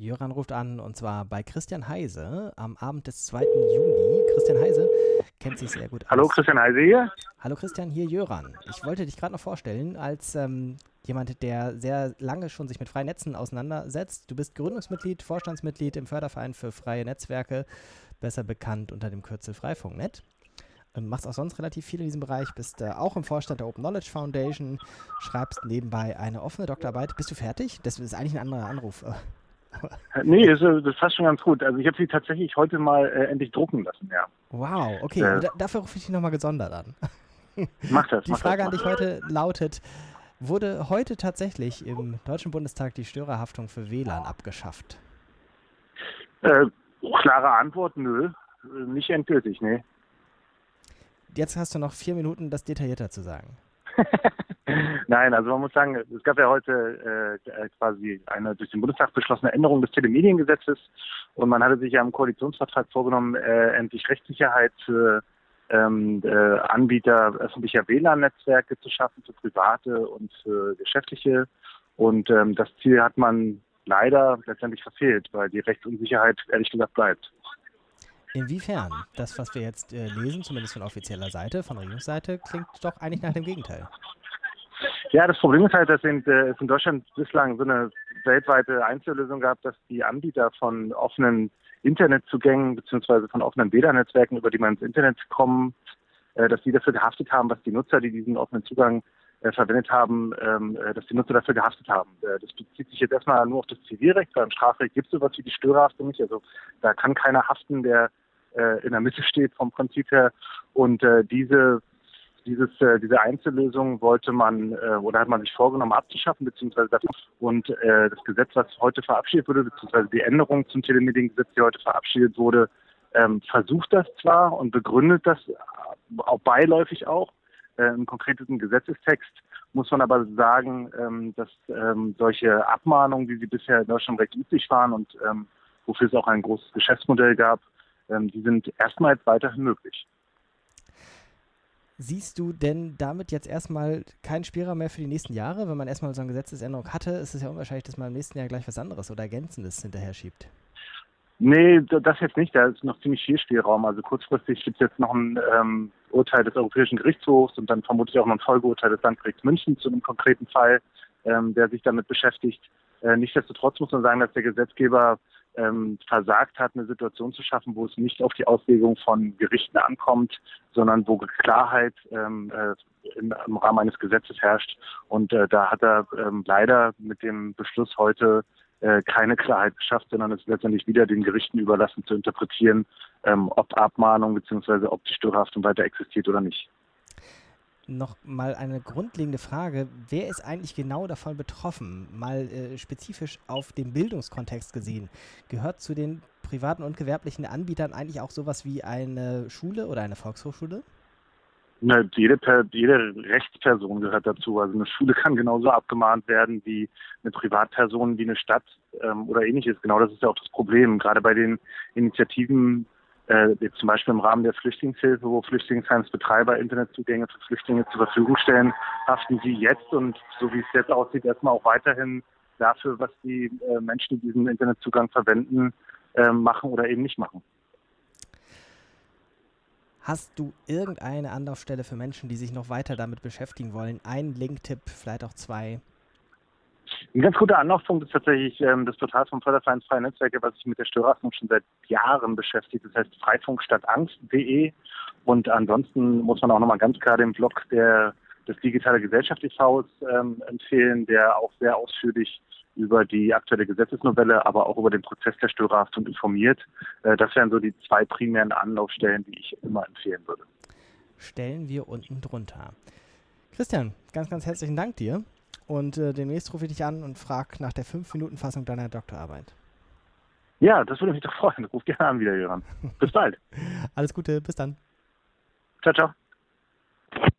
Jöran ruft an und zwar bei Christian Heise am Abend des 2. Juni. Christian Heise kennt sich sehr gut aus. Hallo, Christian Heise hier. Hallo Christian, hier Jöran. Ich wollte dich gerade noch vorstellen als ähm, jemand, der sehr lange schon sich mit freien Netzen auseinandersetzt. Du bist Gründungsmitglied, Vorstandsmitglied im Förderverein für freie Netzwerke, besser bekannt unter dem Kürzel Freifunknet. Ähm, machst auch sonst relativ viel in diesem Bereich, bist äh, auch im Vorstand der Open Knowledge Foundation, schreibst nebenbei eine offene Doktorarbeit. Bist du fertig? Das ist eigentlich ein anderer Anruf. nee, das, das ist fast schon ganz gut. Also ich habe sie tatsächlich heute mal äh, endlich drucken lassen, ja. Wow, okay. Äh, dafür rufe ich dich nochmal gesondert an. Mach das. Die mach Frage das, an dich heute lautet, wurde heute tatsächlich im Deutschen Bundestag die Störerhaftung für WLAN abgeschafft? Äh, klare Antwort, nö. Nicht endgültig, nee. Jetzt hast du noch vier Minuten, das detaillierter zu sagen. Nein, also man muss sagen, es gab ja heute äh, quasi eine durch den Bundestag beschlossene Änderung des Telemediengesetzes und man hatte sich ja im Koalitionsvertrag vorgenommen, äh, endlich Rechtssicherheit für ähm, äh, Anbieter öffentlicher WLAN-Netzwerke zu schaffen für private und für geschäftliche. Und ähm, das Ziel hat man leider letztendlich verfehlt, weil die Rechtsunsicherheit ehrlich gesagt bleibt. Inwiefern? Das, was wir jetzt äh, lesen, zumindest von offizieller Seite, von Regierungsseite, klingt doch eigentlich nach dem Gegenteil. Ja, das Problem ist halt, dass in, äh, es in Deutschland bislang so eine weltweite Einzellösung gab, dass die Anbieter von offenen Internetzugängen beziehungsweise von offenen WLAN-Netzwerken, über die man ins Internet kommt, äh, dass die dafür gehaftet haben, was die Nutzer, die diesen offenen Zugang äh, verwendet haben, ähm, äh, dass die Nutzer dafür gehaftet haben. Äh, das bezieht sich jetzt erstmal nur auf das Zivilrecht. Beim Strafrecht gibt es sowas wie die Störerhaftung nicht. Also da kann keiner haften, der äh, in der Mitte steht vom Prinzip her. Und äh, diese dieses, äh, diese Einzellösung wollte man äh, oder hat man sich vorgenommen abzuschaffen, beziehungsweise das, und äh, das Gesetz, was heute verabschiedet wurde, beziehungsweise die Änderung zum Telemediengesetz, die heute verabschiedet wurde, ähm, versucht das zwar und begründet das auch beiläufig auch. Äh, Im konkreten Gesetzestext muss man aber sagen, ähm, dass ähm, solche Abmahnungen, wie sie bisher in Deutschland recht üblich waren und ähm, wofür es auch ein großes Geschäftsmodell gab, ähm, die sind erstmals weiterhin möglich. Siehst du denn damit jetzt erstmal keinen Spielraum mehr für die nächsten Jahre? Wenn man erstmal so eine Gesetzesänderung hatte, ist es ja unwahrscheinlich, dass man im nächsten Jahr gleich was anderes oder Ergänzendes hinterher schiebt. Nee, das jetzt nicht. Da ist noch ziemlich viel Spielraum. Also kurzfristig gibt es jetzt noch ein ähm, Urteil des Europäischen Gerichtshofs und dann vermutlich auch noch ein Folgeurteil des Landgerichts München zu einem konkreten Fall, ähm, der sich damit beschäftigt. Äh, nichtsdestotrotz muss man sagen, dass der Gesetzgeber ähm, versagt hat, eine Situation zu schaffen, wo es nicht auf die Auslegung von Gerichten ankommt, sondern wo Klarheit ähm, äh, im, im, Rahmen eines Gesetzes herrscht. Und äh, da hat er ähm, leider mit dem Beschluss heute äh, keine Klarheit geschafft, sondern es letztendlich wieder den Gerichten überlassen zu interpretieren, ähm, ob Abmahnung bzw. ob die Störhaftung weiter existiert oder nicht noch mal eine grundlegende Frage. Wer ist eigentlich genau davon betroffen? Mal äh, spezifisch auf den Bildungskontext gesehen. Gehört zu den privaten und gewerblichen Anbietern eigentlich auch sowas wie eine Schule oder eine Volkshochschule? Na, jede, jede Rechtsperson gehört dazu. Also eine Schule kann genauso abgemahnt werden wie eine Privatperson, wie eine Stadt ähm, oder ähnliches. Genau das ist ja auch das Problem. Gerade bei den Initiativen äh, zum Beispiel im Rahmen der Flüchtlingshilfe, wo Flüchtlingsheims-Betreiber Internetzugänge für Flüchtlinge zur Verfügung stellen, haften sie jetzt und so wie es jetzt aussieht, erstmal auch weiterhin dafür, was die äh, Menschen, die diesen Internetzugang verwenden, äh, machen oder eben nicht machen. Hast du irgendeine Anlaufstelle für Menschen, die sich noch weiter damit beschäftigen wollen? Ein Link-Tipp, vielleicht auch zwei? Ein ganz guter Anlaufpunkt ist tatsächlich ähm, das Portal vom Förderverein Freie Netzwerke, was sich mit der Störerhaftung schon seit Jahren beschäftigt. Das heißt freifunkstadtangst.de. Und ansonsten muss man auch nochmal ganz klar den Blog der, des Digitale Gesellschaft e.V. Ähm, empfehlen, der auch sehr ausführlich über die aktuelle Gesetzesnovelle, aber auch über den Prozess der Störerhaftung informiert. Äh, das wären so die zwei primären Anlaufstellen, die ich immer empfehlen würde. Stellen wir unten drunter. Christian, ganz, ganz herzlichen Dank dir. Und äh, demnächst rufe ich dich an und frage nach der 5-Minuten-Fassung deiner Doktorarbeit. Ja, das würde mich doch freuen. Ruf gerne an wieder, Jöran. Bis bald. Alles Gute, bis dann. Ciao, ciao.